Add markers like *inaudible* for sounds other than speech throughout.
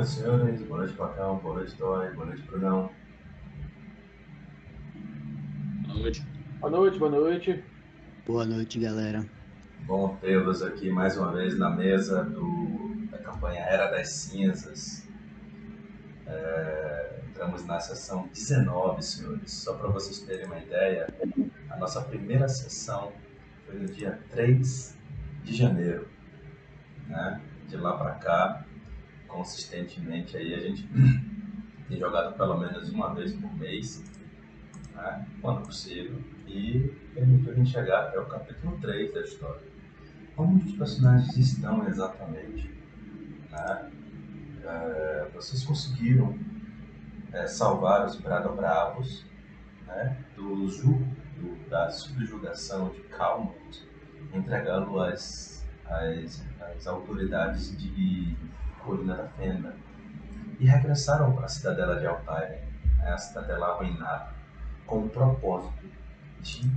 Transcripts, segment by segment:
noite, senhores. Boa noite, Pacão. Boa noite, Toy. Boa noite, Brunão. Boa noite. Boa noite, boa noite. Boa noite, galera. Bom tê-los aqui mais uma vez na mesa do, da campanha Era das Cinzas. É, entramos na sessão 19, senhores. Só para vocês terem uma ideia, a nossa primeira sessão foi no dia 3 de janeiro. Né? De lá para cá, consistentemente, aí a gente *clears throat* tem jogado pelo menos uma vez por mês, né? quando possível, e permitiu a gente chegar até o capítulo 3 da história. Onde os personagens estão exatamente? Né? É, vocês conseguiram é, salvar os Bradobravos né? do da subjugação de Calmont, entregá-lo às, às, às autoridades de Colina da Fenda e regressaram para a cidadela de Altair, né? a cidadela arruinada, com o propósito de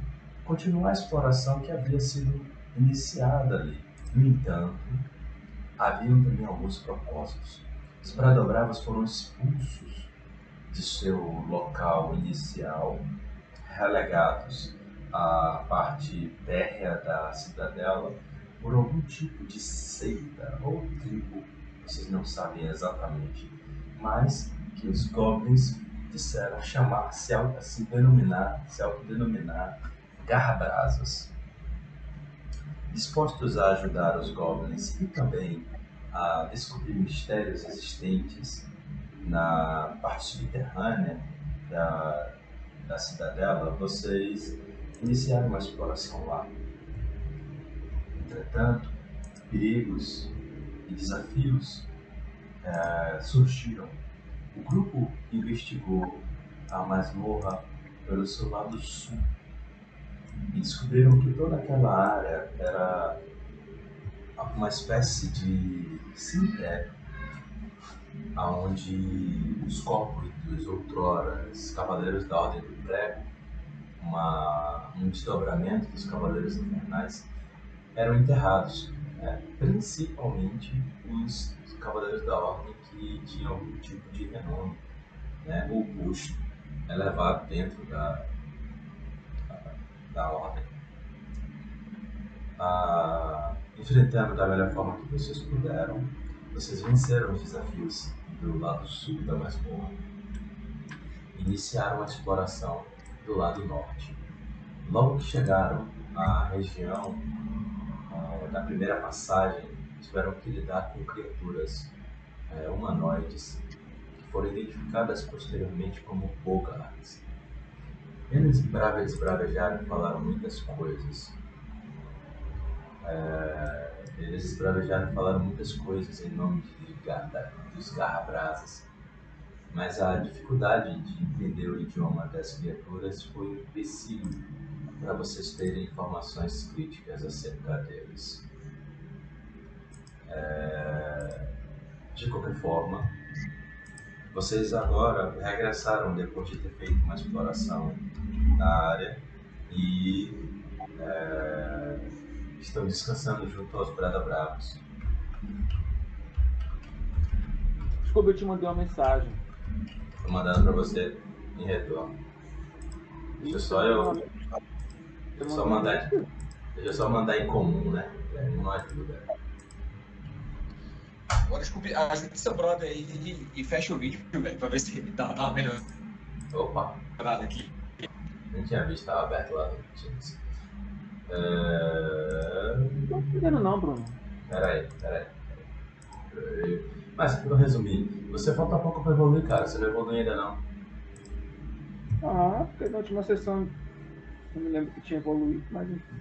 continuar a exploração que havia sido iniciada ali. No entanto, haviam também alguns propósitos. Os Bradobravos foram expulsos de seu local inicial, relegados à parte térrea da cidadela por algum tipo de seita ou tribo, vocês não sabem exatamente, mas que os goblins disseram chamar, se, se denominar, se autodenominar garrabrasas. Dispostos a ajudar os goblins e também a descobrir mistérios existentes na parte subterrânea da, da cidadela, vocês iniciaram uma exploração lá. Entretanto, perigos e desafios é, surgiram. O grupo investigou a masmorra pelo seu lado sul e descobriram que toda aquela área era uma espécie de cemitério onde os corpos dos outroras cavaleiros da Ordem do Prego, uma, um desdobramento dos cavaleiros infernais, eram enterrados, né? principalmente os, os, cavaleiros da Ordem que tinham algum tipo de renome, né? ou busto elevado dentro da, da ordem. Ah, enfrentando da melhor forma que vocês puderam, vocês venceram os desafios do lado sul da masmorra. Iniciaram a exploração do lado norte. Logo que chegaram à região da primeira passagem, tiveram que lidar com criaturas eh, humanoides que foram identificadas posteriormente como Bogarts. Eles esbravejaram e falaram muitas coisas. É, eles esbravejaram e falaram muitas coisas em nome de, de, dos garrabrasas. Mas a dificuldade de entender o idioma das criaturas foi um empecilho para vocês terem informações críticas acerca deles. É, de qualquer forma, vocês agora regressaram depois de ter feito uma exploração na área e é, estão descansando junto aos Brada Bravos. Desculpa, eu te mandei uma mensagem. Tô mandando pra você em retorno. Deixa só eu. Deixa eu só mandar. Deixa eu só mandar em comum, né? Não ajuda. Agora desculpe, ajude seu brother aí e, e fecha o vídeo, velho, pra ver se ele tá, tá melhor. Opa! Nada aqui. Nem tinha visto, tava aberto lá no Teams. É... Não tô entendendo não, Bruno. Peraí, peraí. peraí. Mas, eu resumir, você falta pouco pra evoluir, cara. Você não evoluiu ainda não. Ah, porque na última sessão eu me lembro que tinha evoluído, mas enfim.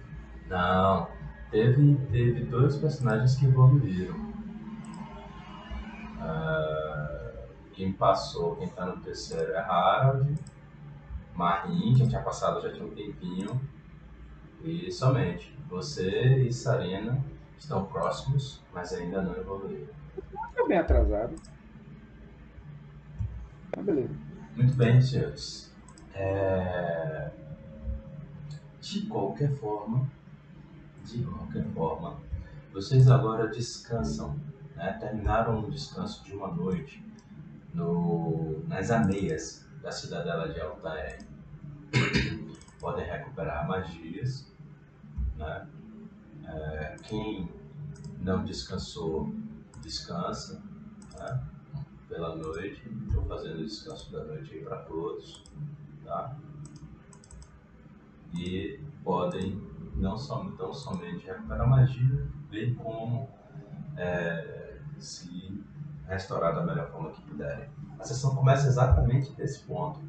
Não. Teve, teve dois personagens que evoluíram. Uh, quem passou, quem tá no terceiro é Harold. Marim, já tinha passado, já tinha um tempinho. E somente você e Sarena estão próximos, mas ainda não evoluíram. Tá bem atrasado. Tá beleza. Muito bem, senhores. É... De qualquer forma, de qualquer forma, vocês agora descansam né, terminaram um descanso de uma noite no, nas aneias da cidadela de Altair. *coughs* Podem recuperar magias. Né? É, quem não descansou, descansa né? pela noite. Estou fazendo o descanso da noite aí para todos. Tá? E podem não, som, não somente recuperar magia, bem como é, se restaurar da melhor forma que puderem. A sessão começa exatamente desse ponto.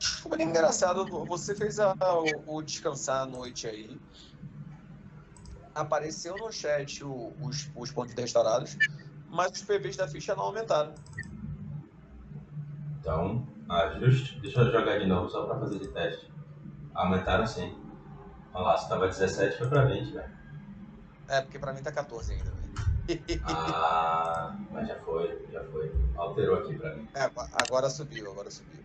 Ficou bem engraçado, você fez a, o, o, descansar à noite aí. Apareceu no chat o, os, os pontos restaurados, mas os PVs da ficha não aumentaram. Então, ajuste. Deixa eu jogar de novo só pra fazer de teste. Aumentaram sim. Olha lá, se tava 17 foi pra 20, velho. É, porque pra mim tá 14 ainda, velho. *laughs* ah, mas já foi, já foi. Alterou aqui pra mim. É, agora subiu, agora subiu.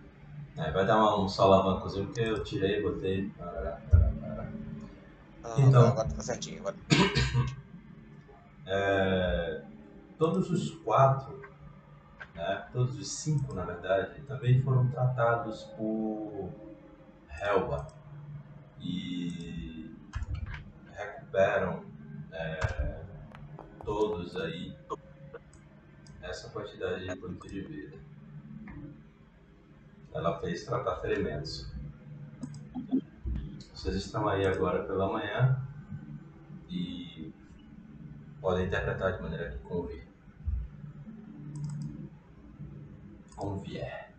É, vai dar um solavancozinho porque eu tirei, botei. Ah, então, agora tá certinho. Agora. *coughs* É, todos os quatro, né, todos os cinco, na verdade, também foram tratados por Helba e recuperam é, todos aí essa quantidade de ponto de vida ela fez tratar ferimentos. Vocês estão aí agora pela manhã e podem interpretar de maneira que convier.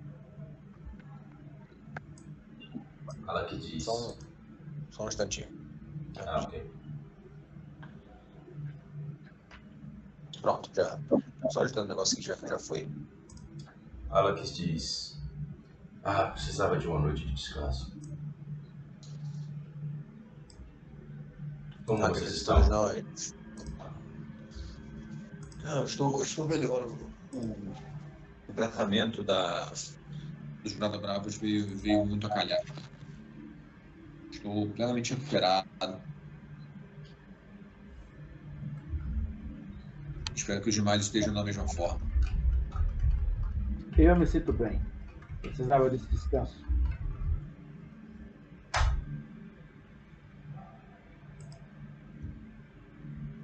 Convier. Ela que diz. Só um, só um instantinho. Ah, ok. Pronto, já. Só ajudando o negócio que já, já foi. Ela que diz. Ah, precisava de uma noite de descanso. Como vocês estão? Não, não estou, estou melhor. O, o tratamento da, dos Brada Bravos veio, veio muito a calhar. Estou plenamente recuperado. Espero que os demais estejam da mesma forma. Eu me sinto bem. Precisava desse descanso.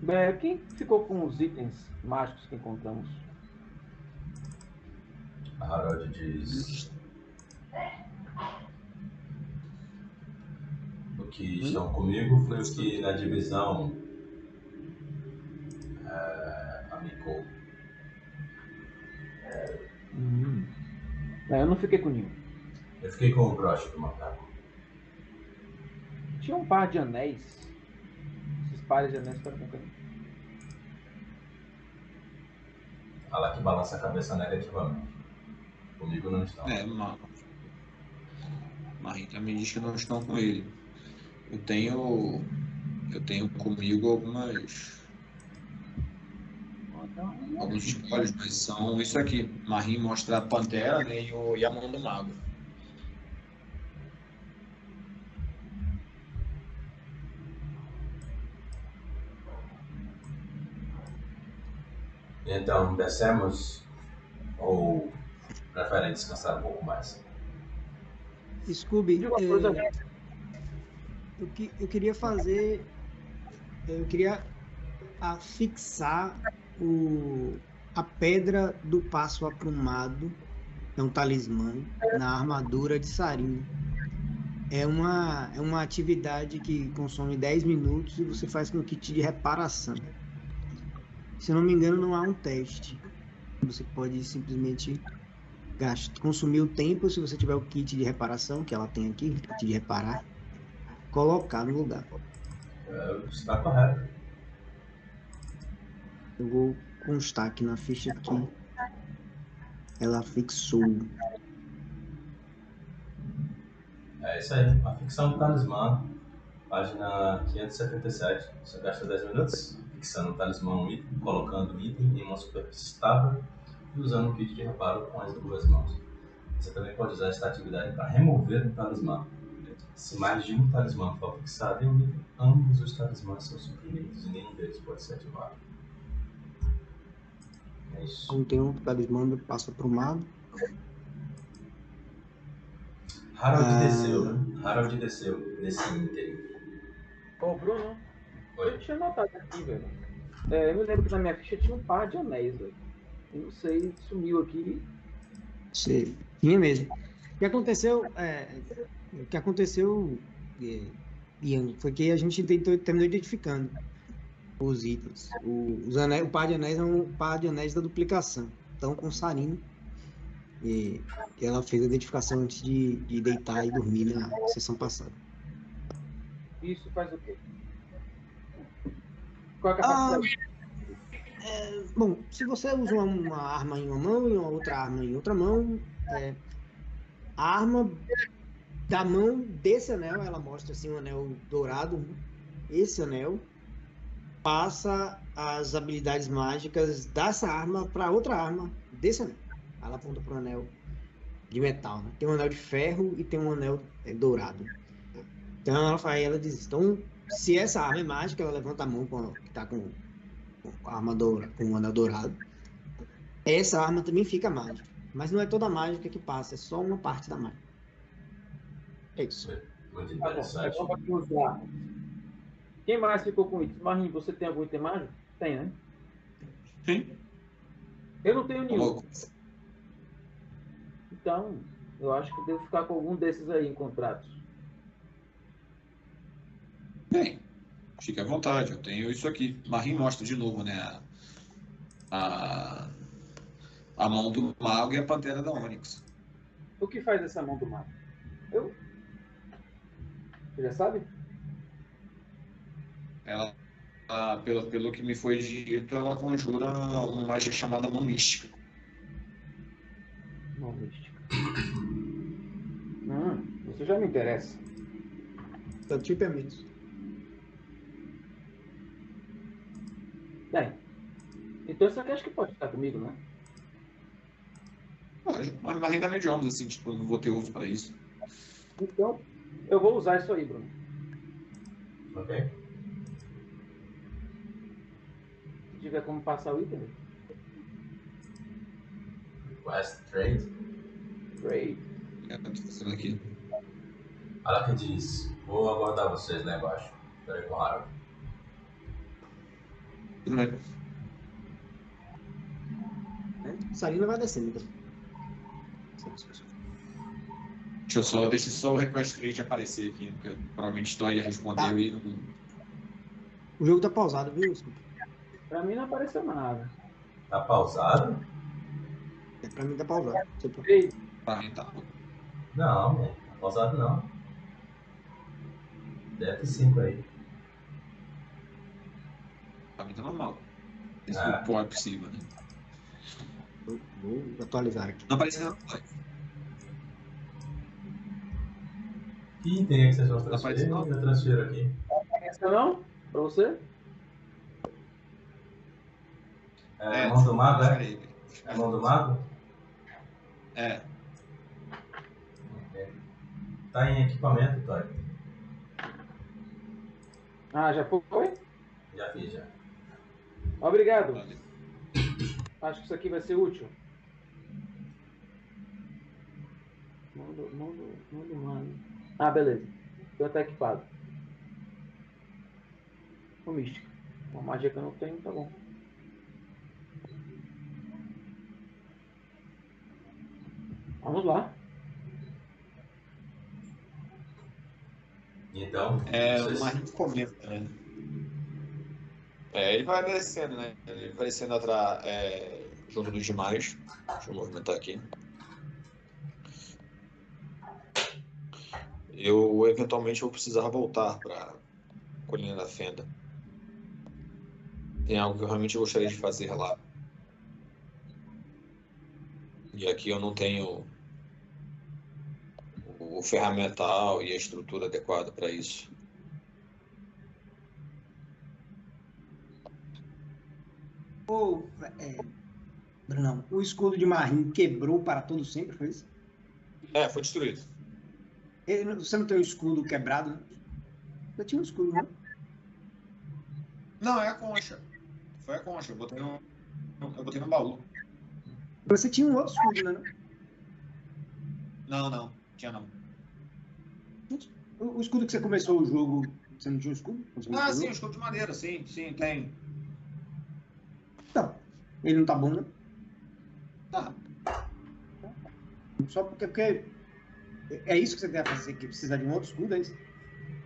Bem, quem ficou com os itens mágicos que encontramos? A Harold diz. O que estão comigo foi o que na divisão é, amicou. Hum. Não, eu não fiquei com nenhum. Eu fiquei com o broche do macaco. Tinha um par de anéis. Esses pares de anéis ficaram com? Fala que balança a cabeça negativamente. Comigo não estão. É, mas... Marim também diz que não estão com ele. Eu tenho. Eu tenho comigo algumas alguns spoilers, mas são isso aqui. Marim mostra a Pantera né, e, o, e a mão do mago. Então, descemos ou preferem descansar um pouco mais? Scooby, é, eu, eu queria fazer. Eu queria afixar o, a pedra do passo aprumado, é um talismã, na armadura de Sarin. É uma, é uma atividade que consome 10 minutos e você faz com kit de reparação. Se não me engano, não há um teste. Você pode simplesmente gastar, consumir o tempo se você tiver o kit de reparação, que ela tem aqui, kit de reparar, colocar no lugar. É, está correto. Eu vou constar aqui na ficha que ela fixou. É isso aí, a ficção do talismã, página 577. Você gasta 10 minutos fixando o talismã um item, colocando o item em uma superfície estável e usando o kit de reparo com as duas mãos. Você também pode usar esta atividade para remover um talismã. Se mais de um talismã for fixado em um item, ambos os talismãs são suprimidos e nenhum deles pode ser ativado. É isso. Não tem um talismã, passa pro mago. Harold Ah. desceu, né? Harold desceu nesse ínterim. Ô, Bruno, eu Oi. tinha notado aqui, velho. É, eu me lembro que na minha ficha tinha um par de anéis, velho. Eu não sei, sumiu aqui. Sim, tinha mesmo. O que aconteceu, é, o que aconteceu, é, Ian, foi que a gente tentou, terminou identificando os itens. O, os anéis, o par de anéis é um par de anéis da duplicação. Então, com Sarina, e, e ela fez a identificação antes de, de deitar e dormir na sessão passada. Isso faz o quê? Qual é a capacidade? É, bom, se você usa uma, uma arma em uma mão e uma outra arma em outra mão, é, a arma da mão desse anel, ela mostra assim um anel dourado. Esse anel passa as habilidades mágicas dessa arma para outra arma desse anel. Ela aponta para um anel de metal, né? Tem um anel de ferro e tem um anel é, dourado. Então ela, ela diz, então se essa arma é mágica, ela levanta a mão com que tá com arma doura, com o anel dourado. Essa arma também fica mágica. Mas não é toda a mágica que passa, é só uma parte da mágica. É isso. Muito Tá bom, então. Quem mais ficou com itens? Marinho, você tem algum item mágico? Tem, né? Sim. Eu não tenho nenhum. Então, eu acho que devo ficar com algum desses aí encontrados. Bem, fique à vontade, eu tenho isso aqui. Marim mostra de novo, né? A, a, a mão do mago e a pantera da Onyx. O que faz essa mão do mago? Eu? Você já sabe? Ela, ela, pelo, pelo que me foi dito, ela conjura uma magia chamada mão mística. Mão mística. *coughs* Hum, você já me interessa. Então, tipo é Bem, então isso aqui acho que pode ficar comigo, né? Mas Marim dá idiomas, assim, tipo, eu não vou ter uso para isso. Então, eu vou usar isso aí, Bruno. Ok? Se tiver como passar o item, Request trade. great. É, tô fazendo aqui. Diz: Vou aguardar vocês lá embaixo. Peraí com o Harold. Né? Sarina vai descendo. Então. Deixa eu só, deixa só o request rate aparecer aqui, porque eu provavelmente estou aí a responder Tá. e não. O jogo tá pausado, viu? Desculpa. Pra mim não apareceu nada. Tá pausado? É, pra mim tá pausado. Por- Ei, Pra mim tá. Não, man. Tá pausado não. Deve ter 5 aí. Tá normal. Esse Ah. pô é possível, né? Vou, vou atualizar aqui. Não aparece nada. Que item é que vocês vão transferir? parecendo- Eu transfiro aqui. essa não? Pra você? É, a mão do mago, é? É a mão do mago? É. Tá em equipamento, Toy. Ah, já foi? Já fiz, já. Obrigado. olha. Acho que isso aqui vai ser útil. Manda, manda, manda, manda. Ah, beleza. Já tá equipado. O místico. Uma magia que eu não tenho, tá bom. Vamos lá. Então, É, vocês- o Marinho comenta, né? É, ele vai descendo, né? Ele vai descendo atrás, é, junto dos demais. Deixa eu movimentar aqui. Eu eventualmente vou precisar voltar para Colina da Fenda. Tem algo que eu realmente gostaria de fazer lá. E aqui eu não tenho o ferramental e a estrutura adequada para isso. Ô, é, Brunão, o escudo de Marim quebrou para todo sempre, foi isso? É, foi destruído. Ele, você não tem o escudo quebrado, né? Eu tinha um escudo, né? Não, é a concha. Foi a concha. Eu botei no, eu botei no baú. Você tinha um outro escudo, né? Não, não. Tinha não. O, o escudo que você começou o jogo, você não tinha um escudo? Ah, sim, o escudo de madeira, sim, sim, tem. Ele não tá bom, né? Tá. Só porque, porque é isso que você quer fazer, que precisa de um outro escudo, é isso?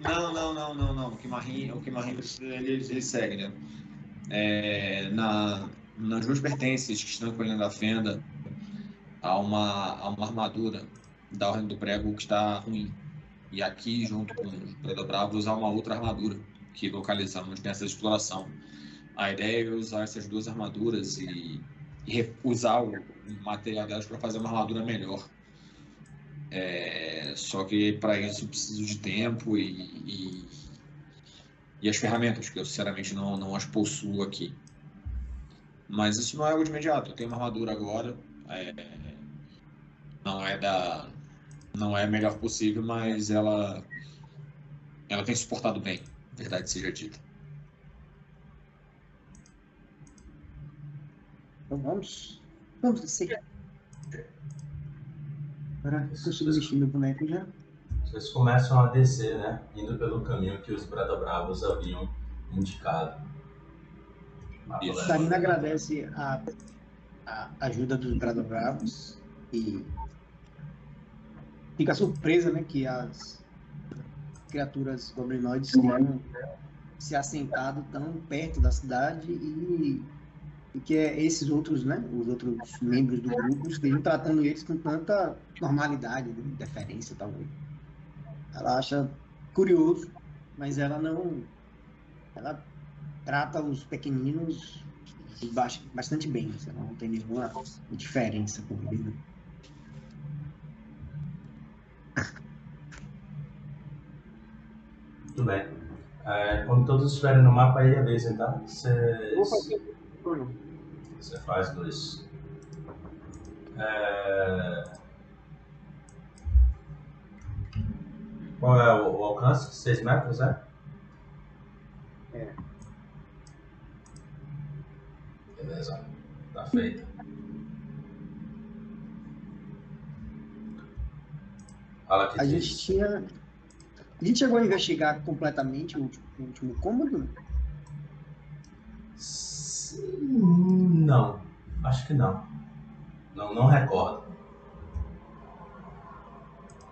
Não, não, não, não, não. O que Marim, o que Marim ele, ele segue, né? É, na, nas duas pertences que estão encolhendo da fenda, há uma, há uma armadura da Ordem do Prego que está ruim. E aqui, junto com os Predobravos, há uma outra armadura que localizamos nessa exploração. A ideia é usar essas duas armaduras e, e usar o material delas para fazer uma armadura melhor. É, só que para isso preciso de tempo e, e, e, as ferramentas, que eu sinceramente não, não as possuo aqui. Mas isso não é algo de imediato. Eu tenho uma armadura agora. É, não é da. Não é a melhor possível, mas ela. Ela tem suportado bem, verdade seja dita. Então vamos. Vamos descer. Agora eu consigo vestir meu boneco já. Vocês começam a descer, né? Indo pelo caminho que os Bradobravos haviam indicado. Isso. Sarina agradece a, a ajuda dos Bradobravos e fica surpresa, né, que as criaturas goblinoides tenham se assentado tão perto da cidade e, e que é esses outros, né, os outros membros do grupo estejam tratando eles com tanta normalidade, né, deferência talvez. Ela acha curioso, mas ela não, ela trata os pequeninos bas- bastante bem, assim, ela não tem nenhuma diferença com eles. né. Muito bem. É, quando todos estiverem no mapa, aí avisem, tá? Vocês- Vou fazer turno. Você faz dois. É... Qual é o, o alcance? 6 metros, é? É. Beleza. Tá feito. Fala que A diz. gente tinha. A gente chegou a investigar completamente o último, o último cômodo? Não. Acho que não. Não, não recordo.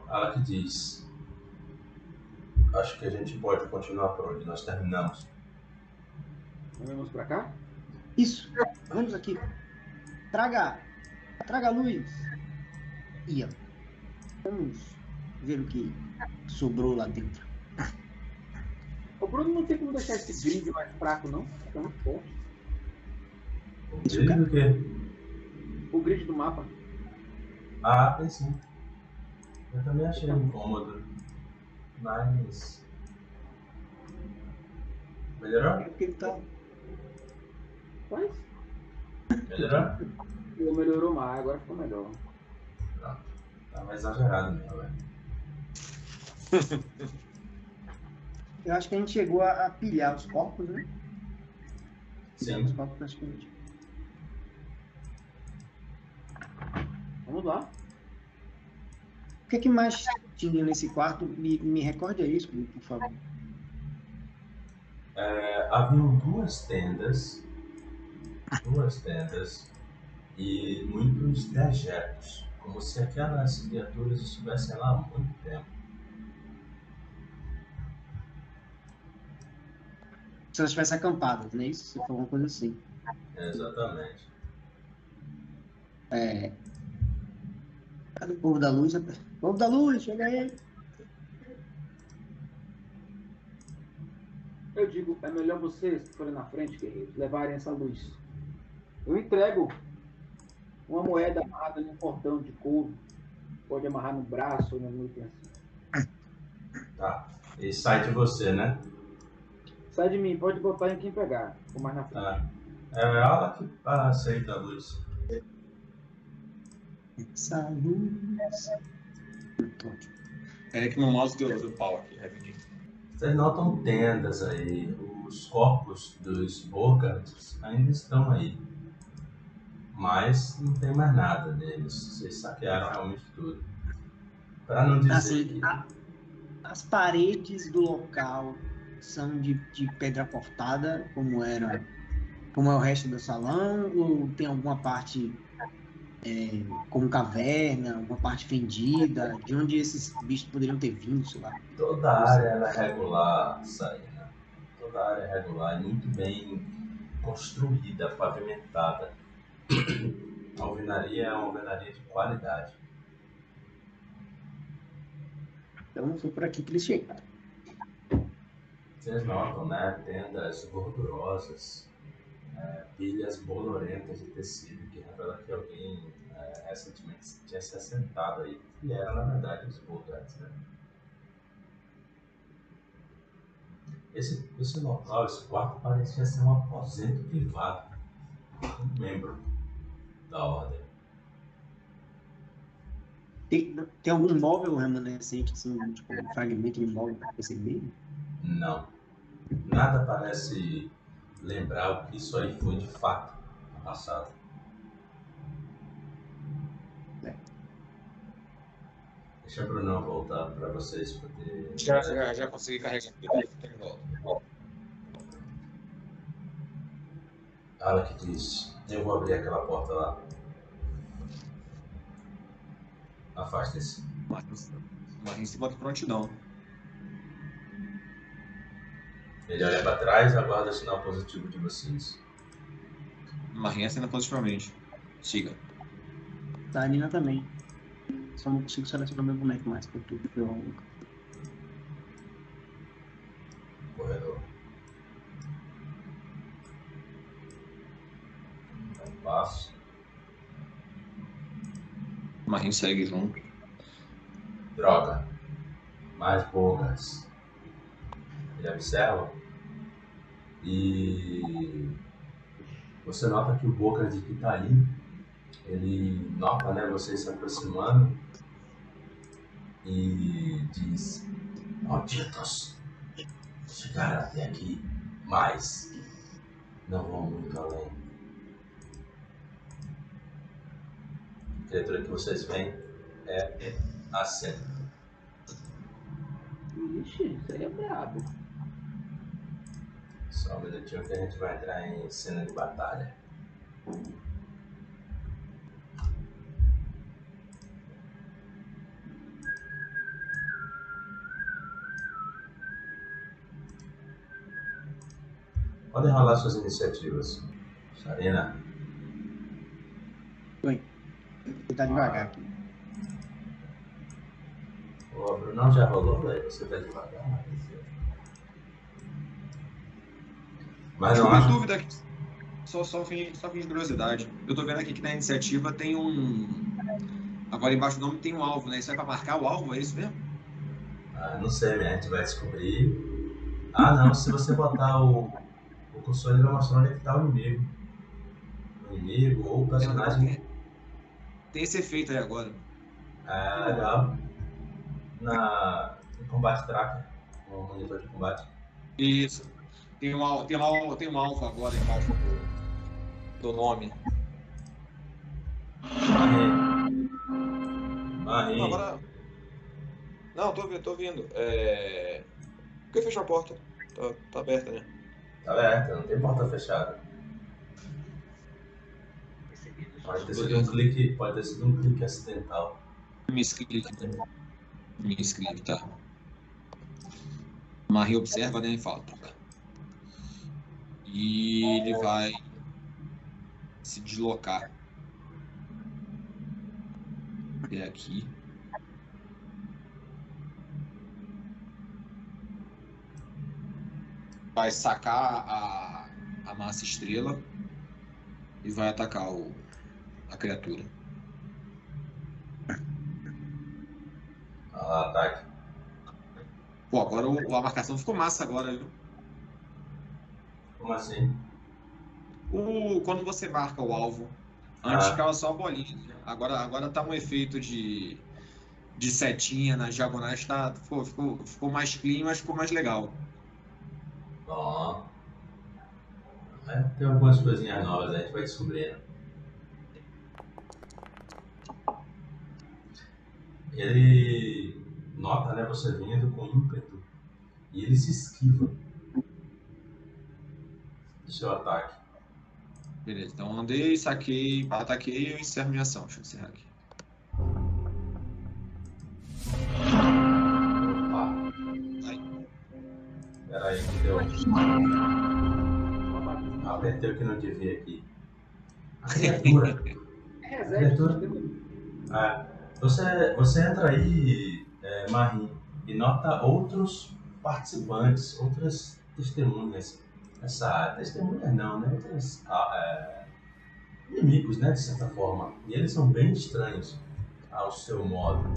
Ela que diz. Acho que a gente pode continuar por onde nós terminamos. Vamos pra cá? Isso, vamos aqui. Traga. Traga a luz. Ia. Vamos ver o que sobrou lá dentro. O Bruno não tem como deixar esse grid mais fraco, não? Tá muito forte. O Isso, do quê? O grid do mapa. Ah, tem sim. Eu também achei incômodo. Mas. Melhorou? É porque *laughs* ele tá. Mas Melhorou? melhorou mais, agora ficou melhor. Tava exagerado mesmo, velho. *laughs* Eu acho que a gente chegou a, a pilhar os corpos, né? Pilhar os Sim. corpos praticamente. Vamos lá. O que, que mais tinha nesse quarto? Me, me recorde aí, Scooby, por favor. É, haviam duas tendas. Duas tendas. E muitos dejetos. Como se aquelas criaturas estivessem lá há muito tempo. Se elas tivessem acampadas, não é isso? Você falou uma coisa assim. Exatamente. É. Cadê o povo da luz? rapaz? Povo da luz, chega aí. Eu digo, é melhor vocês que forem na frente, guerreiros, levarem essa luz. Eu entrego uma moeda amarrada num cordão de couro. Pode amarrar no braço ou no item assim. Tá. E sai de você, né? Sai de mim, pode botar em quem pegar. Vou mais na frente. Tá. É ela que aceita a luz. Essa luz. É que meu mouse deu, deu pau aqui, rapidinho. Vocês notam tendas aí. Os corpos dos Bogarts ainda estão aí. Mas não tem mais nada deles. Vocês saquearam realmente tudo. Para não dizer Assim, que... a- as paredes do local são de, de pedra cortada, como era, como é o resto do salão, ou tem alguma parte é, como caverna, alguma parte fendida, de onde esses bichos poderiam ter vindo, sei lá. Toda a área ela é regular, Saina. Toda a área é regular, muito bem construída, pavimentada. A alvenaria é uma alvenaria de qualidade. Então foi por aqui que eles chegaram. Vocês notam, né? Tendas gordurosas, é, pilhas bolorentas de tecido que revela que alguém é, recentemente tinha se assentado aí. E era, na verdade, os Bogarts, né? Esse, esse local, esse quarto, parecia ser um aposento privado de um membro da ordem. Tem, tem algum móvel remanescente, assim, tipo, um fragmento de móvel para perceber? Não. Nada parece lembrar o que isso aí foi de fato no passado. É. Deixa o Brunão voltar para vocês poderem. Já, já, já consegui carregar. De volta. Olha que diz. Eu vou abrir aquela porta lá. Afaste-se. Mas, mas em cima de prontidão. Ele olha para trás e aguarda o sinal positivo de vocês. Marinha cena positivamente. Siga. Tá, a Nina também. Só não consigo selecionar meu boneco mais, porque eu Corredor. Dá um passo. Marinho segue junto. Droga. Mais bogas. Ele observa. E você nota que o que tá aí, ele nota né, vocês se aproximando e diz, malditos, chegaram até aqui, mas não vão muito além. A criatura que vocês veem é a cena. Ixi, isso aí é brabo. Só um minutinho que a gente vai entrar em cena de batalha. Podem rolar suas iniciativas. Sarina, Vou tentar devagar aqui. o Brunão já rolou, velho? Você tá devagar. Mas não Uma dúvida aqui. Só, só, fim, só fim de curiosidade. Eu tô vendo aqui que na iniciativa tem um. Agora embaixo do nome tem um alvo, né? Isso é pra marcar o alvo, é isso mesmo? Ah, não sei, né? A gente vai descobrir. Ah, não, se você botar o, o cursor, ele vai mostrar onde é que tá o inimigo. O inimigo ou o personagem. Tem esse efeito aí agora. É legal. Na, no combate tracker, no monitor de combate. Isso. Tem um, tem um, tem um alvo agora embaixo do, do nome. Marie. Não, agora. Não, tô, vi- tô vindo. É... Por que fechou a porta? Tá, tá aberta, né? Tá aberta, não tem porta fechada. Pode ter sido um clique, pode ter sido um clique acidental. Me escrevi. Me escrevi, tá. Marie observa, né? E fala. E ele vai se deslocar. Até aqui. Vai sacar a, a massa estrela e vai atacar o, a criatura. Ah, ataque. Pô, agora o- a marcação ficou massa agora, viu? Como assim? O, quando você marca o alvo, antes Ah. ficava só a bolinha. Agora, agora tá um efeito de, de setinha nas diagonais, tá, ficou, ficou, ficou mais clean, mas ficou mais legal. Bom. É, tem algumas coisinhas novas, a gente vai descobrindo. Ele nota, né, você vindo com ímpeto e ele se esquiva do seu ataque. Beleza, então andei, saquei, ataquei e encerro minha ação. Deixa eu encerrar aqui. Opa. Pera aí que deu. Apertei o que não devia aqui. *laughs* A criatura. É, Criatura. É, você, você entra aí, é, Marim, e nota outros participantes, outras testemunhas área. Testemunhas não, né? Outras ah, é, inimigos, né? De certa forma. E eles são bem estranhos ao seu modo.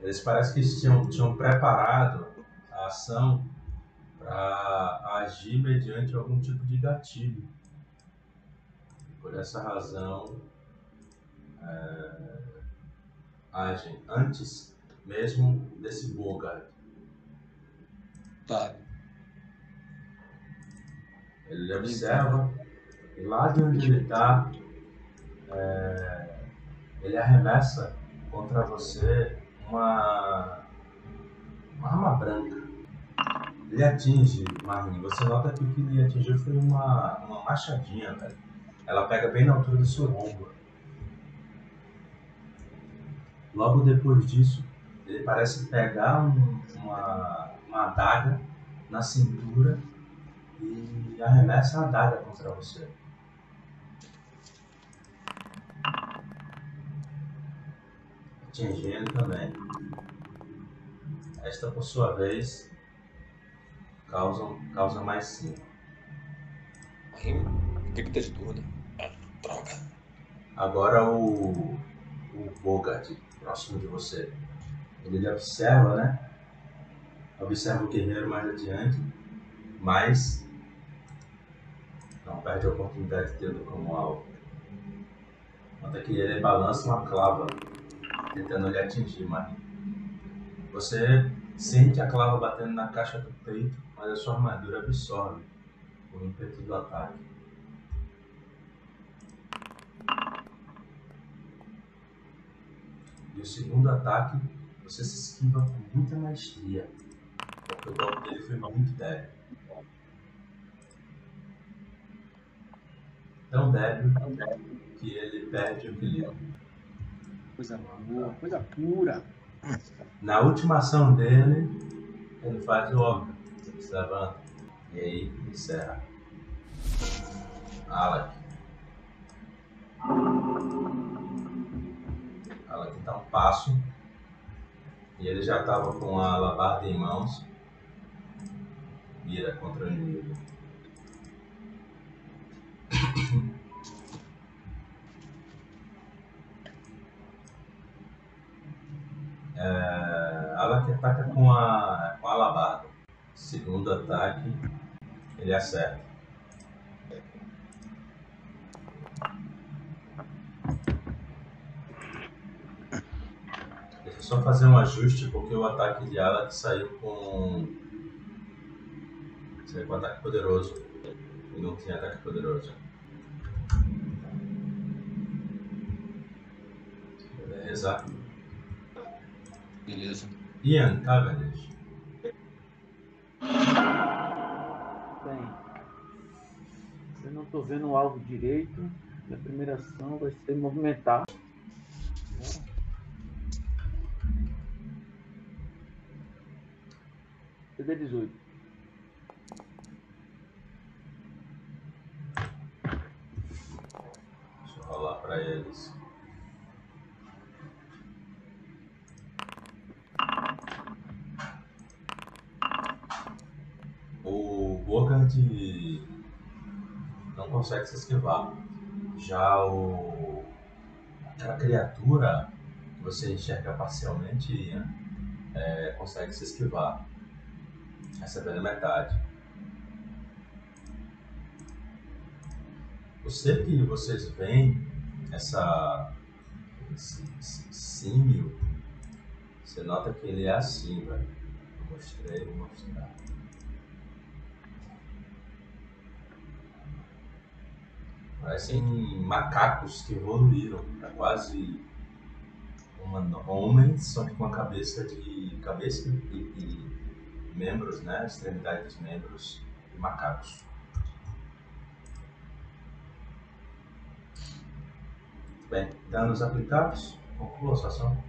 Eles parecem que tinham, tinham preparado a ação para agir mediante algum tipo de gatilho. Por essa razão, é, agem antes mesmo desse Bogart. Tá. Ele observa e lá de onde ele está, é, ele arremessa contra você uma, uma arma branca. Ele atinge, Marlene. Você nota que o que ele atingiu foi uma, uma machadinha, velho. Ela pega bem na altura do seu ombro. Logo depois disso, ele parece pegar um- uma, uma adaga na cintura e arremessa a adaga contra você. Atingindo também. Esta, por sua vez, causa, causa mais 5. Fica de tudo. Droga. Agora o, o Bogart, próximo de você. Ele observa, né? Observa o guerreiro mais adiante, mas não perde a oportunidade de tê-lo como alvo. Nota que ele balança uma clava, tentando lhe atingir, mas você sente a clava batendo na caixa do peito, mas a sua armadura absorve o ímpeto do ataque. E o segundo ataque, você se esquiva com muita maestria. Porque o golpe dele foi muito débil. Tão débil que ele perde o equilíbrio. Coisa boa, coisa pura. Na última ação dele, ele faz o óbvio. Levanta. E aí encerra. Alec. Alec dá um passo. E ele já estava com a alabarda em mãos. Mira contra o inimigo. *coughs* É, ataca com a, com a alabarda. Segundo ataque, ele acerta. Deixa eu só fazer um ajuste porque o ataque de Alec saiu com. Saiu com ataque poderoso. E não tinha ataque poderoso. Beleza. Beleza. Ian Cavendish. Bem, eu não tô vendo o alvo direito. Minha primeira ação vai ser movimentar. CD 18. Deixa eu rolar pra eles. O Bogart não consegue se esquivar. Já o. aquela criatura que você enxerga parcialmente é, consegue se esquivar. Recebendo metade. Você que vocês veem essa, esse, esse símio, você nota que ele é assim, velho. Eu mostrei, vou mostrar. Parecem macacos que evoluíram para quase uma, homens, só que com a cabeça de cabeça e, e membros, né, extremidades dos membros de macacos. Bem, danos aplicados, conclua a sua ação.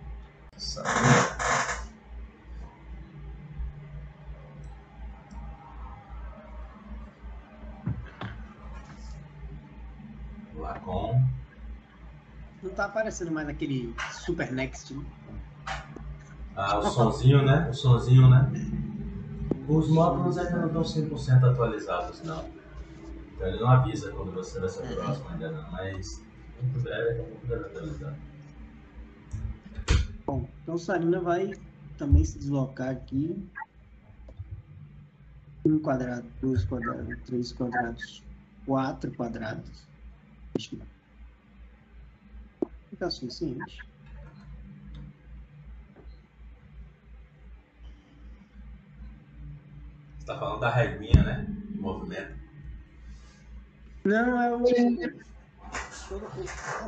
Lacon. Não tá aparecendo mais aquele Super Next. Né? Ah, o sonzinho, né? O sonzinho, né? Os módulos ainda não estão 100% atualizados, não. Então ele não avisa quando você vai ser próximo ainda não, mas muito breve deve atualizar. Bom, então Sarina vai também se deslocar aqui. Um quadrado, dois quadrados, três quadrados, quatro quadrados. Fica suficiente. Você tá falando da reguinha, né? Do movimento. Não, é o.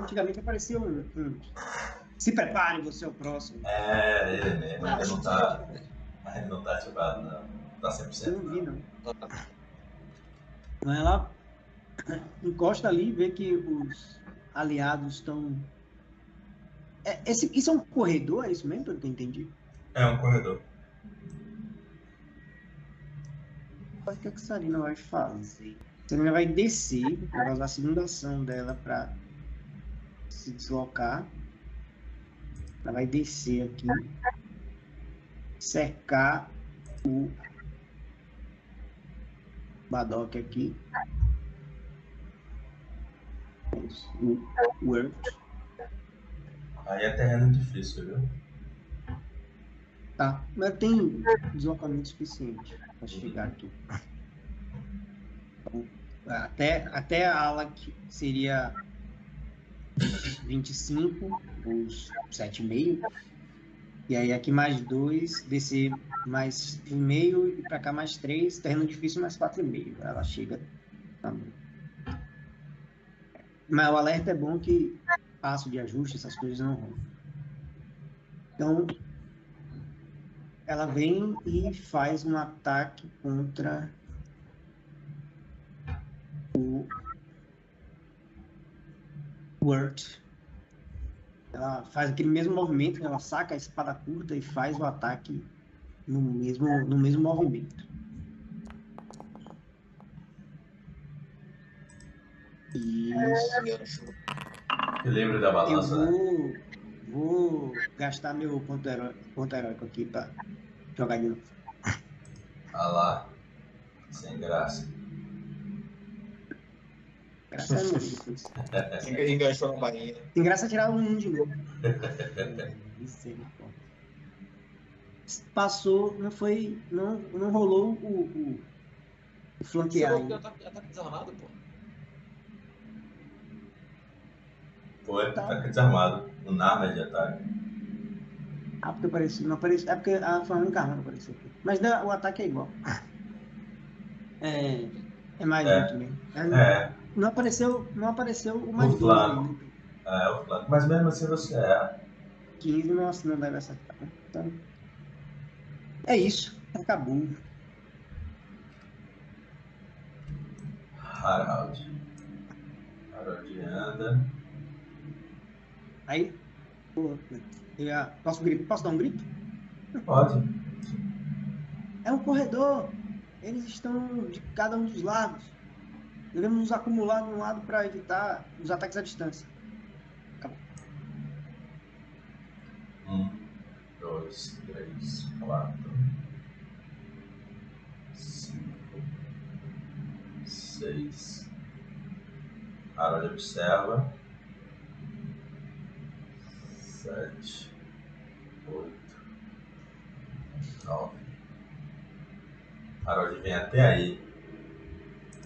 Antigamente aparecia um, um. Se prepare, você é o próximo. É, ele mesmo. Ele não tá. Ele não tá ativado, não. Tá 100%. Eu não vi, não. Vai lá, encosta ali e vê que os aliados estão. É, esse, isso é um corredor, é isso mesmo que eu entendi? É um corredor. O que a Sarina vai fazer? A Sarina vai descer, vai usar a segunda ação dela para se deslocar. Ela vai descer aqui, cercar o Badoc aqui. O Word. Aí é terreno difícil, viu? Tá, mas tem deslocamento suficiente para chegar aqui. Até, até a ala que seria 25, os 7,5. E aí aqui mais 2, descer mais 1,5 e para cá mais 3, terreno difícil mais 4,5. Ela chega também. Mas o alerta é bom que passo de ajuste, essas coisas não rolam. Então, ela vem e faz um ataque contra o Word. Ela faz aquele mesmo movimento, ela saca a espada curta e faz o ataque no mesmo, no mesmo movimento. Isso. Eu lembro da balança. Eu vou, vou gastar meu ponto, heró ponto heróico aqui pra jogar de novo. Ah lá. Sem graça. Graça é depois. Enganchou na bainha. Tem graça tirar um de novo. Passou, não foi. Não, não rolou o, o, o flanquear. Você ataque, ataque desarmado, pô. Foi, tá. ataque desarmado. No nada de ataque. Ah, porque apareceu. Não apareceu. É porque a foi a única arma que apareceu aqui. Mas da, o ataque é igual. *laughs* É. É mais É. lento mesmo. É, É, Não apareceu, não apareceu o mais O 12 flanco. ainda. é o flanco. Mas mesmo assim você é. 15 não, não deve acertar. né? Então, é isso. Acabou. Harald. Harald anda. Aí, pô, eu ia- posso, posso dar um grito? Pode. É um corredor. Eles estão de cada um dos lados. Devemos nos acumular num lado para evitar os ataques à distância. Um, dois, três, quatro, cinco, seis. Harald observa. Sete, oito, nove. Harold vem até aí.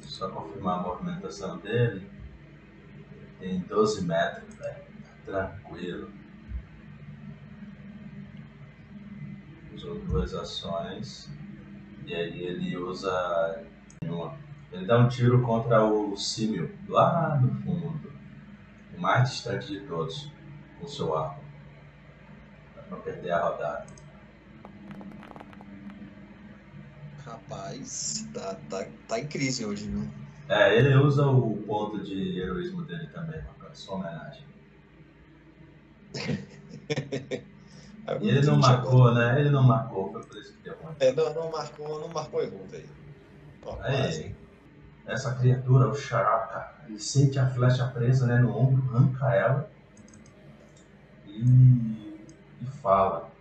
Só confirmar a movimentação dele. Tem 12 metros, velho. Tranquilo. Usou duas ações. E aí ele usa. Ele dá um tiro contra o símio lá no fundo. O mais distante de todos. Com seu arco. Pra perder a rodada. Rapaz, tá, tá, tá em crise hoje, viu? É, ele usa o ponto de heroísmo dele também, pra sua homenagem. *laughs* E ele não marcou, né? Ele não marcou, foi por isso que deu ruim. É, não, não marcou, não marcou errou, velho. Aí, essa criatura, o Sharaka, ele sente a flecha presa né, no ombro, arranca ela e, e fala.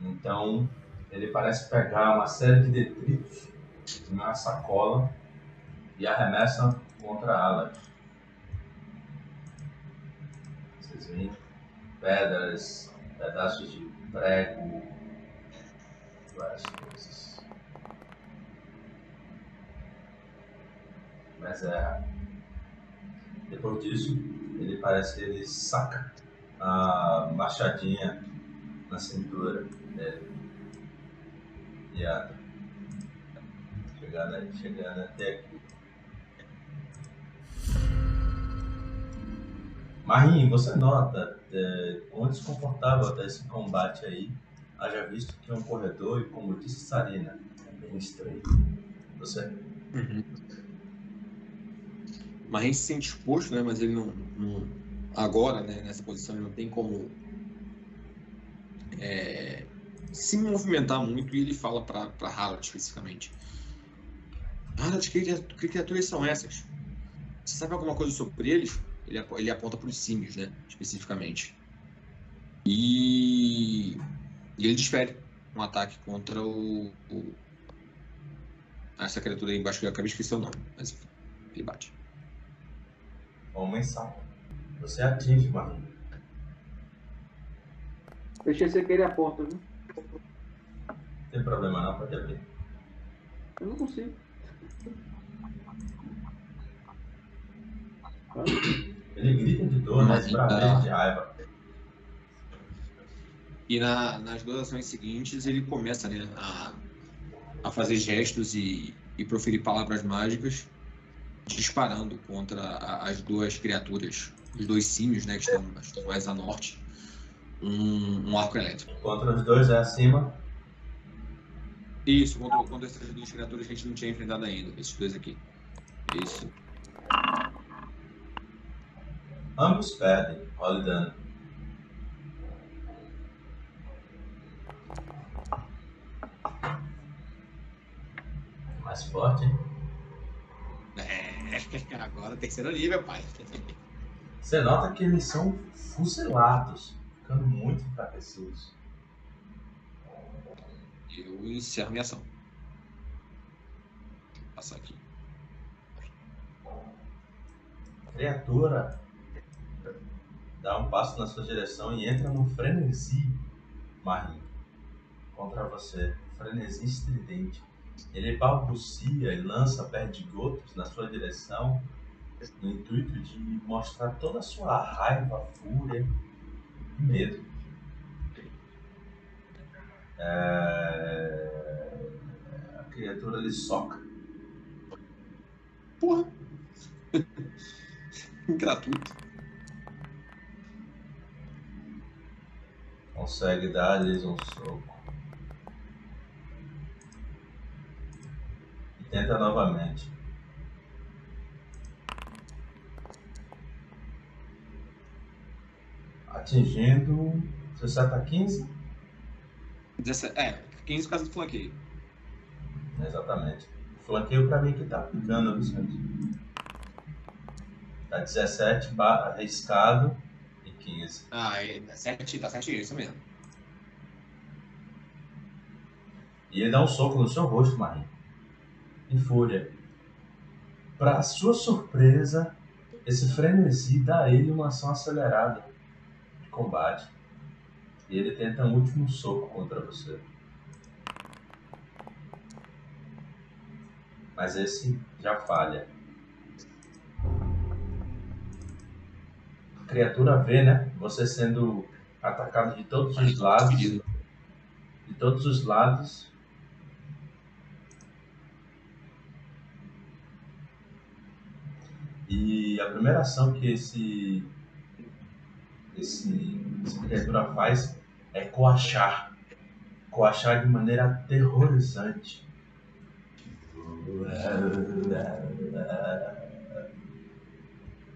Então, ele parece pegar uma série de detritos na sacola e arremessa contra Alex. Pedras, pedaços de prego, várias coisas. Mas é. Depois disso, ele parece que ele saca a machadinha na cintura dele. E anda. Chegando, chegando até aqui. Marinho, você nota é, quão desconfortável até esse combate aí, haja visto que é um corredor e, como disse Sarina, é bem estreito. Você? Uhum. Mas se sente exposto, né? Mas ele não, não- agora, né? Nessa posição, ele não tem como é, se movimentar muito e ele fala para Harald especificamente. Harald, que criaturas são essas? Você sabe alguma coisa sobre eles? Ele, apo- ele aponta para os símios, né? Especificamente. E, e ele desfere um ataque contra o, o- essa criatura aí embaixo que eu acabei de esquecer o nome, mas enfim, ele bate. Homem sapo. Você atinge, Marinho. Deixei você querer a porta, viu? Não tem problema não, pode abrir. Eu não consigo. *coughs* Ele grita de dor, mas tá. de raiva. E na- nas duas ações seguintes ele começa né, a, a fazer gestos e, e proferir palavras mágicas, disparando contra a- as duas criaturas, os dois símios né, que estão, estão mais a norte, um, um arco elétrico. Contra os dois é acima. Isso, contra, contra essas duas criaturas que a gente não tinha enfrentado ainda, esses dois aqui. Isso. Ambos perdem. Role dano. Mais forte, hein? É, *laughs* agora terceiro nível, pai. Você nota que eles são fuzilados, ficando muito enfraquecidos. Eu encerro minha ação. Eu passar aqui. Criatura dá um passo na sua direção e entra no frenesi marinho contra você. Frenesi estridente. Ele balbucia e lança perdigotos na sua direção no intuito de mostrar toda a sua raiva, fúria e medo. É... A criatura lhe soca. Porra! *laughs* Gratuito. Consegue dar-lhes um soco. E tenta novamente. Atingindo. Você acerta 15? 17, é, 15 por causa do flanqueio. Exatamente. O flanqueio pra mim que tá picando, Vicente. Tá 17 ba- arriscado 15. Ah, é, tá certinho, tá certinho, isso mesmo. E ele dá um soco no seu rosto, Marinho. em fúria. Para sua surpresa, esse frenesi dá a ele uma ação acelerada de combate. E ele tenta um último soco contra você. Mas esse já falha. Criatura vê, né? Você sendo atacado de todos os lados. De todos os lados. E a primeira ação que esse, esse essa criatura faz é coachar. Coachar de maneira aterrorizante.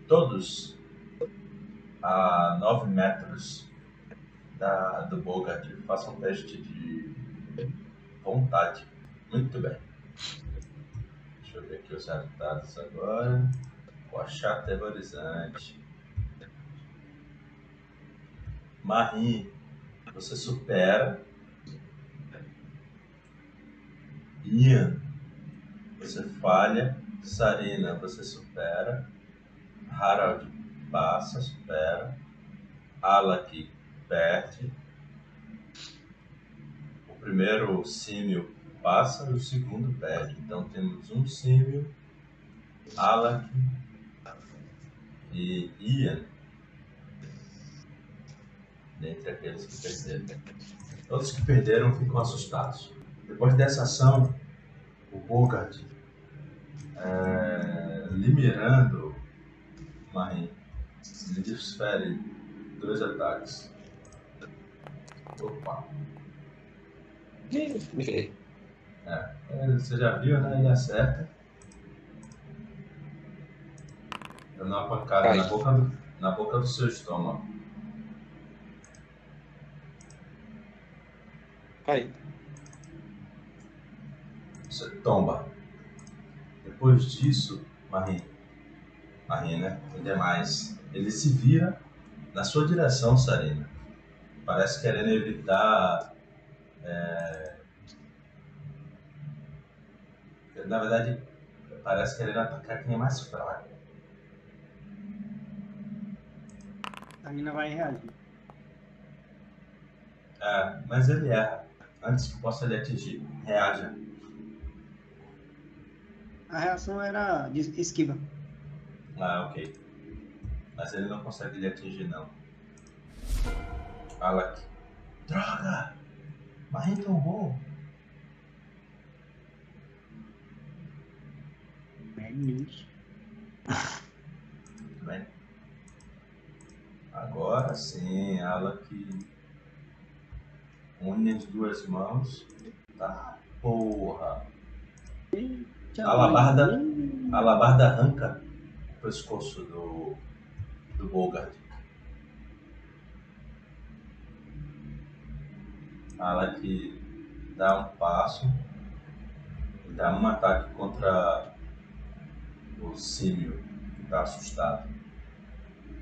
Todos a 9 metros da, do Bogart façam um teste de vontade. Muito bem. Deixa eu ver aqui os resultados agora. Coachar aterrorizante. Marim, você supera. Ian, você falha. Sarina, você supera. Harald passa, supera. Alak perde. O primeiro símio passa e o segundo perde. Então temos um símio, Alak e Ian dentre aqueles que perderam. Todos que perderam ficam assustados. Depois dessa ação, o Bogart, é, lhe mirando, Marim, desfere dois ataques. Opa. É, você já viu, né? Ele acerta. Dando uma pancada na boca, do, na boca do seu estômago. Cai. Você tomba. Depois disso, Marim, Marim, né? Tem demais. Ele se vira na sua direção, Sarina. Parece querendo evitar. É... Na verdade, parece querer atacar quem é mais fraco. A mina vai reagir. É, mas ele erra antes que possa lhe atingir. Reaja. A reação era de esquiva. Ah, ok. Mas ele não consegue lhe atingir, não. Alak. Droga! Marinho tombou. É news. Muito bem. Agora sim, Alak une as duas mãos. Tá, porra. A alabarda, a alabarda arranca pescoço do, do Bogart. Ela que dá um passo e dá um ataque contra o símio que está assustado.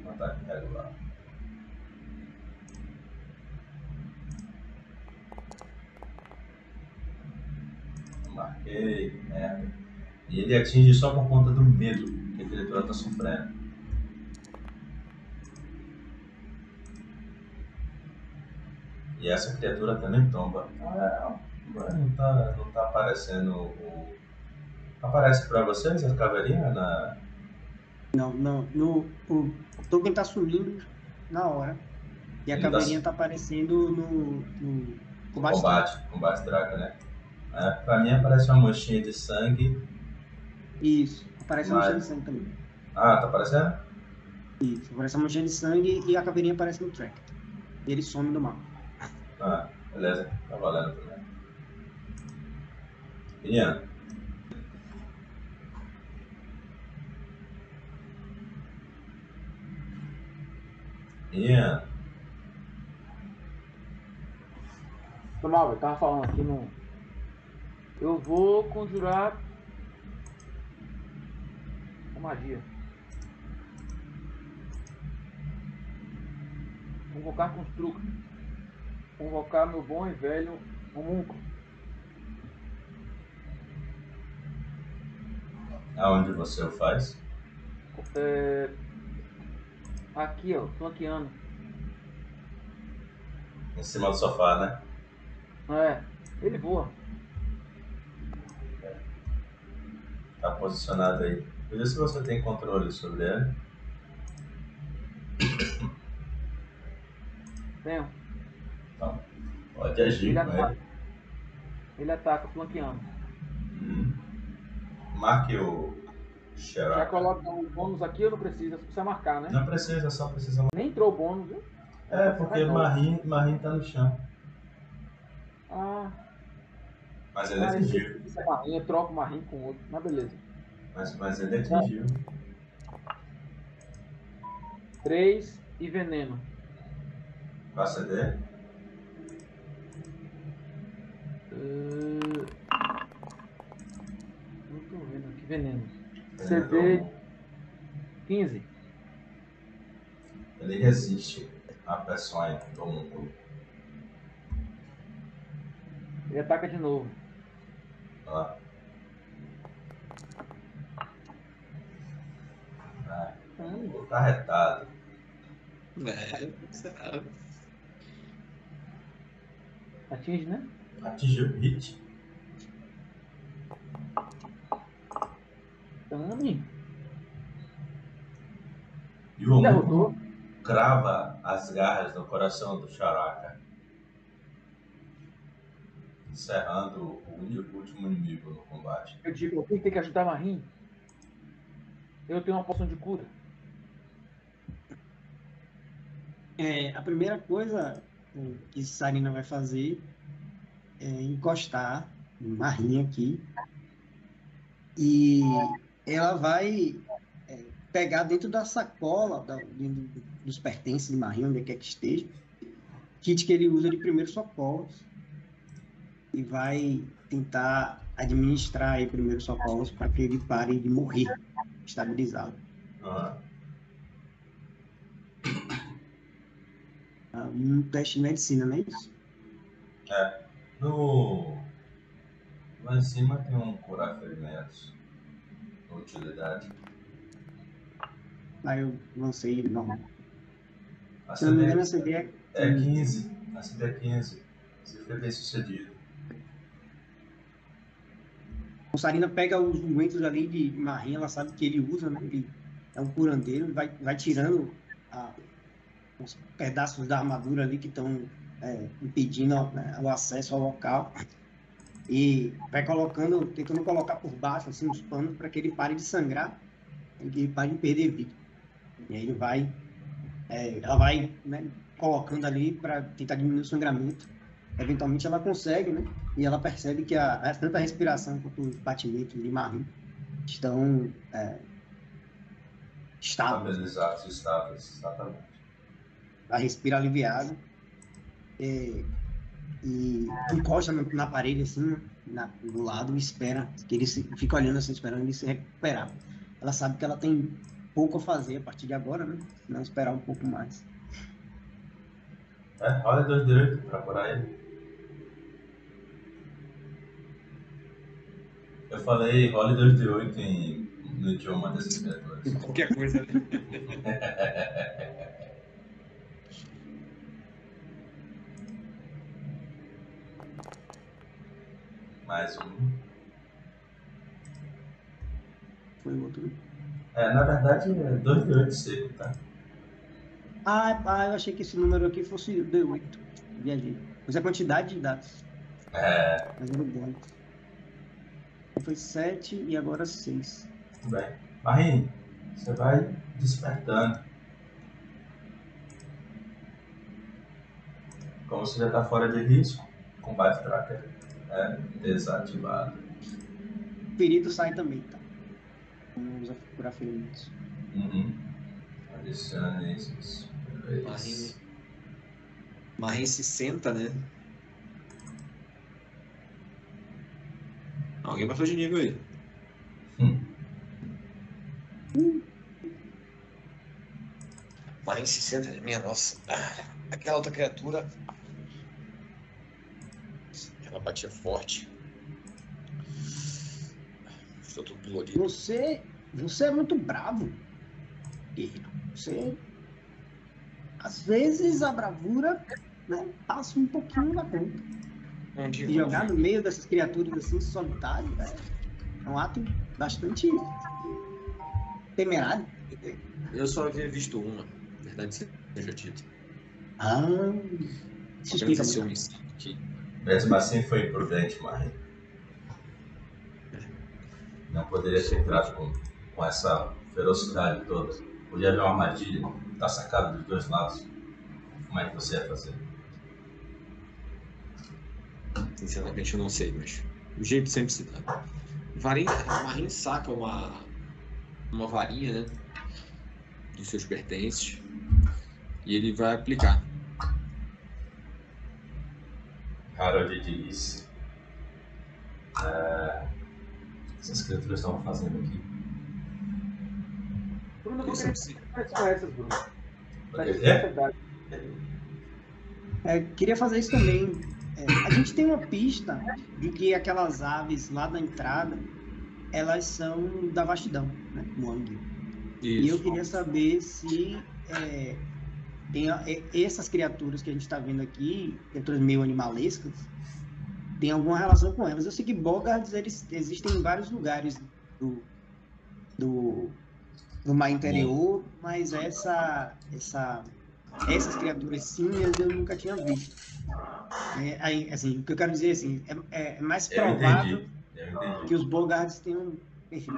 Um ataque regular. Marquei, merda. E ele atinge só por conta do medo que a criatura está sofrendo. E essa criatura também tomba. Ah, não tá, não tá aparecendo o. Aparece pra vocês a caveirinha na. Não, não. No, o token tá sumindo na hora. E a Ele tá caveirinha su- tá aparecendo no, no combate. Combate, combate draca, né? É, pra mim aparece uma manchinha de sangue. Isso. Aparece a Mas- manchinha de sangue também. Ah, tá aparecendo? Isso. Aparece a manchinha de sangue e a caveirinha aparece no track. E ele some do mapa. Ah, beleza. Tá valendo também. Ian. Ian. Foi mal, eu tava falando aqui no. Eu vou conjurar magia. Convocar construca. Convocar meu bom e velho homúnculo. Aonde você o faz? É... Aqui, ó, flanqueando. Em cima do sofá, né? É, ele voa. Tá posicionado aí. Veja se você tem controle sobre ele. Tenho. Então, pode agir Ele com ataca. ele. Ele ataca flanqueando. Hum. Marque o Já Xeraca. coloca o bônus aqui ou não precisa? Precisa marcar, né? Não precisa, só precisa. Nem entrou o bônus, viu? É, porque o Marim, Marim tá no chão. Ah, Mas ele é marrinho, eu troco o marrinho com outro. Mas beleza. Mas, mas ele atingiu. 3 e veneno. Vai ceder? Uh... Não tô vendo aqui, veneno. CD não- 15. Ele resiste à peçonha do mundo. Ele ataca de novo. Ó. Ah, Hum, tá retado. É, será? Atinge, né? Atingiu o hit. Tame. E o Derrotou. crava as garras no coração do Charaka. Encerrando o último inimigo no combate. Eu digo, quem tem que ajudar Marim? Eu tenho uma poção de cura. É, a primeira coisa é, que Sarina vai fazer é encostar uma rinha aqui. E ela vai é, pegar dentro da sacola, da- dentro dos pertences de Marinha, onde quer que esteja, kit que ele usa de primeiros socorros. E vai tentar administrar aí primeiros socorros para que ele pare de morrer, estabilizado. Ah, Um teste de medicina, não é isso? No... Lá em cima tem um curar ferimentos. Utilidade. Aí eu lancei normal. A Se não me engano, essa ideia é 15. A CD é 15. Você foi bem sucedido. O Sarina pega os ungüentos ali de Marinha, ela sabe que ele usa, né? Ele é um curandeiro, vai, vai tirando a- os pedaços da armadura ali que estão é, impedindo né, o acesso ao local e vai colocando, tentando colocar por baixo assim, os panos para que ele pare de sangrar e que ele pare de perder vida. E aí ele vai, é, ela vai né, colocando ali para tentar diminuir o sangramento. Eventualmente ela consegue, né? E ela percebe que a, a- tanto a respiração quanto os batimentos de Marim estão é, estáveis. Estabilizados, estáveis. Exatamente. Ela respira aliviada é, e encosta na, na parede assim, na- do lado e espera que ele se, fica olhando assim, esperando ele se recuperar. Ela sabe que ela tem pouco a fazer a partir de agora, né? Não esperar um pouco mais. É, rola dois direitos pra curar ele. Eu falei role 2 de 8 em, no idioma desses criaturas. Qualquer coisa. né? *laughs* Mais um. Foi o outro. É, na verdade é 2 de 8 seco, tá? Ah, ah, eu achei que esse número aqui fosse D8. Viajei. Mas é a quantidade de dados. É, Mas era o bônus. Foi 7 e agora 6. tudo bem. Marim, você vai despertando. Como você já tá fora de risco, combate tracker é desativado. Ferido sai também, tá? Não usa curar ferimentos. Uhum. Adicione esses. Marim, Marim se senta, né? Alguém passou de nível aí. Marim se senta, minha nossa. Aquela outra criatura. Ela batia forte. Estou todo dolorido. Você, você é muito bravo, guerreiro. Você, às vezes, a bravura né, passa um pouquinho da conta. E jogar no meio dessas criaturas assim, solitário, é um ato bastante temerário. Eu só havia visto uma, verdade seja dita. Ah, isso explica homicídio aqui. Mesmo assim foi imprudente, Marie. Não poderia ter entrado com, com essa ferocidade toda. Podia haver uma armadilha, tá sacado dos dois lados. Como é que você ia fazer? Sinceramente, eu não sei, mas o jeito sempre se dá. Varinha, Marinho saca uma, uma varinha, né? Dos seus pertences. E ele vai aplicar. Harold diz. É, essas criaturas estão fazendo aqui. Bruno, saber com essas, Bruno. É? sociedade. É, queria fazer isso também. É, a gente tem uma pista de que aquelas aves lá da entrada, elas são da vastidão, né? Moang. E eu queria saber se é, tem é, essas criaturas que a gente está vendo aqui, criaturas meio animalescas, tem alguma relação com elas. Eu sei que Bogards eles existem em vários lugares do, do, do mar interior, mas essa, essa, essas criaturas cinzas eu nunca tinha visto. É, aí, assim, o que eu quero dizer assim, é, é mais Eu provável entendi. Eu entendi. que os Bogards tenham. Enfim,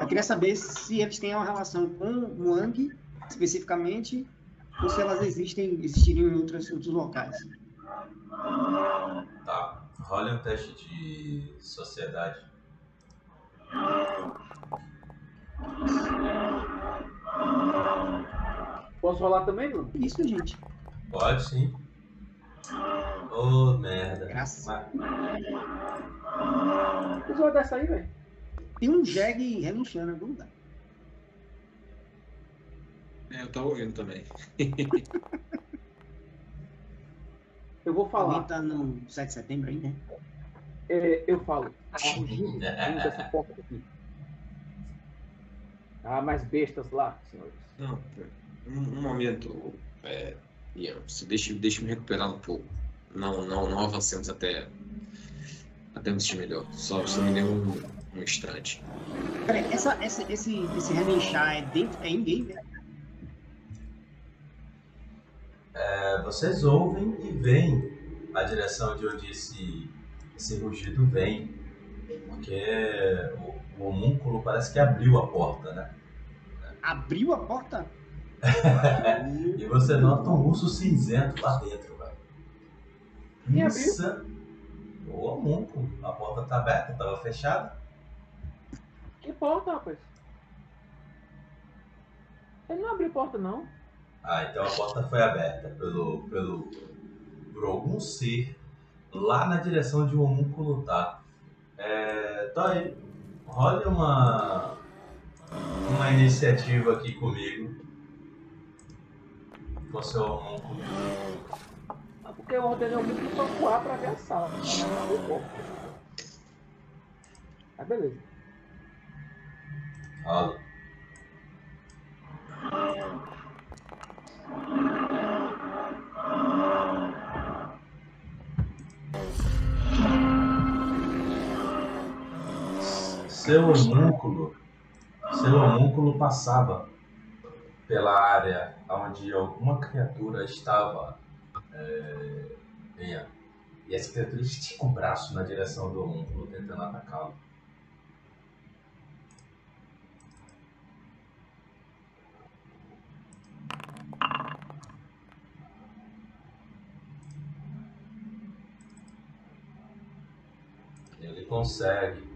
eu queria saber se eles têm uma relação com Muang, especificamente, ou se elas existem, existiriam em outras, outros locais. Tá. Role um teste de sociedade. Posso rolar também, Bruno? Isso, gente. Pode sim. Ô, merda. Graças. Mas- Que zoa dessa aí, velho? Tem um jegue relinchando em algum lugar. É, eu tava ouvindo também. *laughs* Eu vou Alguém falar. tá no 7 de setembro aí, né? É, eu falo. Há rugido vindo dessa porta aqui. Há mais bestas lá, senhores. Não, um, um momento. É, Você deixa, deixa eu me recuperar um pouco. Não, não, não avancemos até. Até me sentir melhor. Só, só me dê um, um instante. Peraí, essa, essa, esse, esse relinchar é dentro, é em game, né? É, vocês ouvem e veem a direção de onde esse, esse rugido vem. Porque o, o homúnculo parece que abriu a porta, né? Abriu a porta? E você nota um urso cinzento lá dentro, velho. Insano. O homúnculo. A porta tá aberta, tava fechada. Que porta, rapaz? Ele não abriu porta, não. Ah, então a porta foi aberta pelo, pelo, por algum ser lá na direção de um homúnculo tá. É, tá aí. Role uma, uma iniciativa aqui comigo. Seu homúnculo. Ah, Porque eu ordenei o bicho pra voar pra ver a sala. Porta. Ah, beleza. Rola. Seu homúnculo, seu homúnculo passava pela área onde alguma criatura estava. É, e essa criatura estica o braço na direção do homúnculo, tentando atacá-lo. Ele consegue.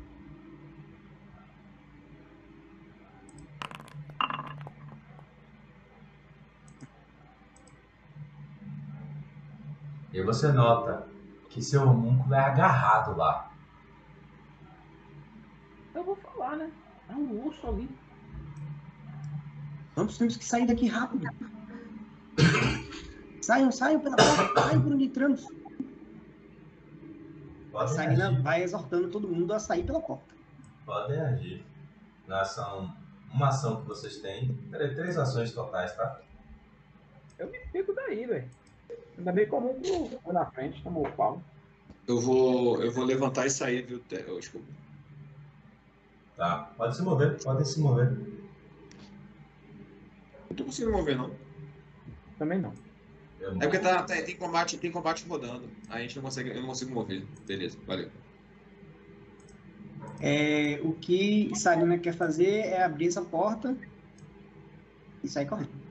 E você nota que seu homúnculo é agarrado lá. Eu vou falar, né? É um urso ali. Vamos, temos que sair daqui rápido. *coughs* Saiam, saiam pela porta, saiam por onde entramos. a Sarina vai exortando todo mundo a sair pela porta. Podem agir. Na ação, uma ação que vocês têm, três ações totais, tá? Eu me fico daí, velho. Ainda bem comum foi na frente, tomou o pau. Eu vou, eu vou levantar e sair, viu, Desculpa. Tá, pode se mover, pode se mover. Não tô conseguindo mover, não. Também não. É porque tá, tá, tem, combate, tem combate rodando. A gente não consegue, eu não consigo mover. Beleza, valeu. É, o que Sarina quer fazer é abrir essa porta e sair correndo.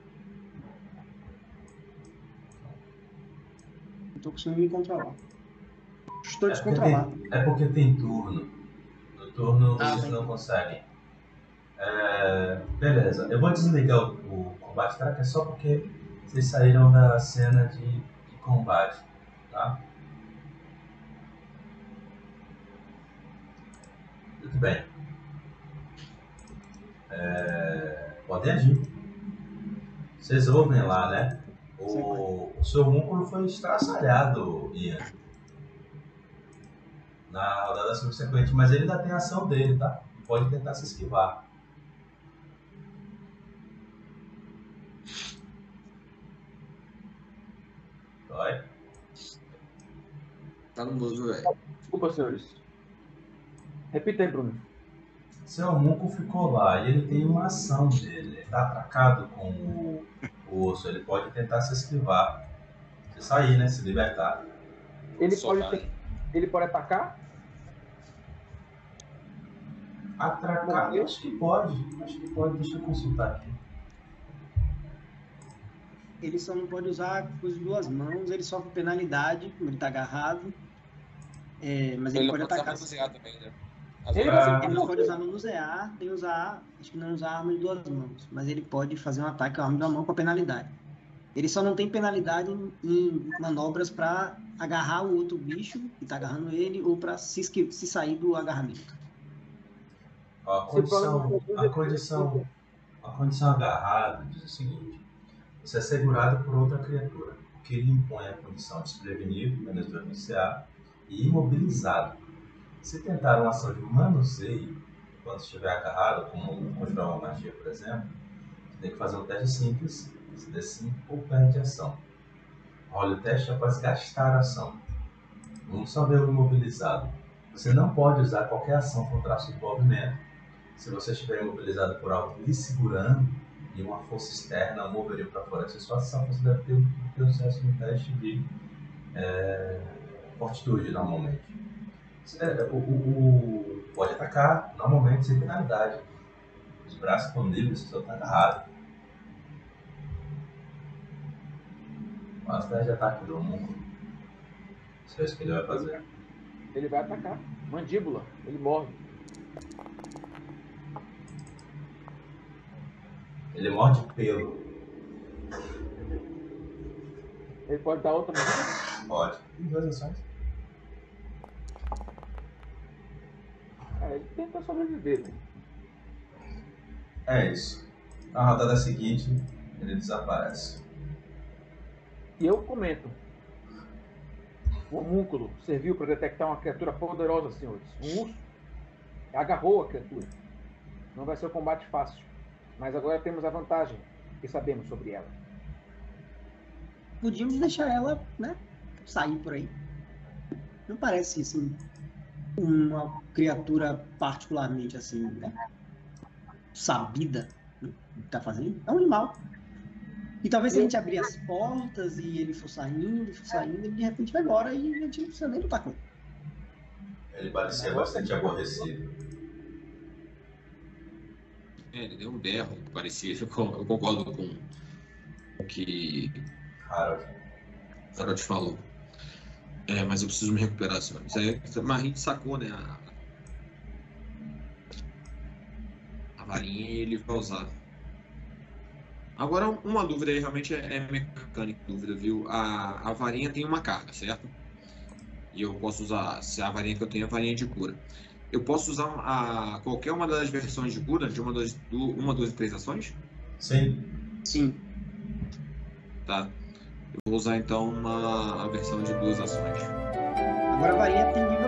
Tô conseguindo me controlar. Estou é descontrolado. Porque tem, é porque tem turno. No turno ah, vocês não conseguem. É, beleza, eu vou desligar o, o combate tracker é só porque vocês saíram da cena de, de combate, tá? Muito bem. É, podem agir. Vocês ouvem lá, né? O, o seu músculo foi estraçalhado, Ian. Na rodada subsequente, mas ele ainda tem a ação dele, tá? Pode tentar se esquivar. Vai. Tá no mudo, velho. Desculpa, senhores. Repita aí, Bruno. Seu Munco ficou lá e ele tem uma ação dele. Ele tá atracado com o, o osso. Ele pode tentar se esquivar. Se sair, né? Se libertar. Ele pode, ter... ele pode atacar? Atracar? Acho que pode. Acho que pode. Deixa eu consultar aqui ele só não pode usar com as duas mãos, ele sofre penalidade, como ele tá agarrado. É, mas ele, ele pode atacar. Usar também, né? Ele, ele, não pode usar no manusear, tem que usar, acho que não usar arma de duas mãos, mas ele pode fazer um ataque com a arma de uma mão com a penalidade. Ele só não tem penalidade em, em manobras para agarrar o outro bicho que tá agarrando ele ou para se, se sair do agarramento. A condição, a condição, a condição agarrada diz o seguinte: você é segurado por outra criatura, o que lhe impõe a condição de desprevenido, menos 2 CA, e imobilizado. Se tentar uma ação de manuseio, quando estiver agarrado, como conjurar uma magia, por exemplo, você tem que fazer um teste simples, se der sim ou perde ação. Olha o teste após gastar a ação. Vamos só ver o imobilizado. Você não pode usar qualquer ação com traço de movimento. Se você estiver imobilizado por algo lhe segurando, e uma força externa moveria para fora essa situação, você deve ter, um sucesso no teste de é, fortitude, normalmente. O, o, o, pode atacar, normalmente, sem penalidade. Os braços estão livres, você só está agarrado. De ataque do mundo. Isso é isso que ele vai fazer. Ele vai atacar. Mandíbula. Ele morre. Ele morde pelo. Ele pode dar outra Pode. Tem duas ações. É, ele tenta sobreviver. Né? É isso. Na rodada seguinte, ele desaparece. E eu comento. O homúnculo serviu para detectar uma criatura poderosa, senhores. Um urso agarrou a criatura. Não vai ser um combate fácil. Mas agora temos a vantagem que sabemos sobre ela. Podíamos deixar ela, né, sair por aí. Não parece assim uma criatura particularmente assim, né, sabida do que está fazendo. É um animal. E talvez se a gente abrir as portas e ele for saindo, for saindo, ele de repente vai embora e a gente não precisa nem lutar com ele. Ele parecia bastante aborrecido. É, ele deu um berro, parecia. Eu concordo com o que Harold, Harold falou. É, mas eu preciso me recuperar, senhores. É, mas a gente sacou, né? A, a varinha e ele vai usar. Agora, uma dúvida aí realmente é, é mecânica, dúvida, viu? A, a varinha tem uma carga, certo? E eu posso usar, se a varinha que eu tenho é a varinha de cura eu posso usar a, qualquer uma das versões de cura de uma, duas, uma, duas e três ações? Sim. Sim. Tá. Eu vou usar então uma a versão de duas ações. Agora a varinha tem.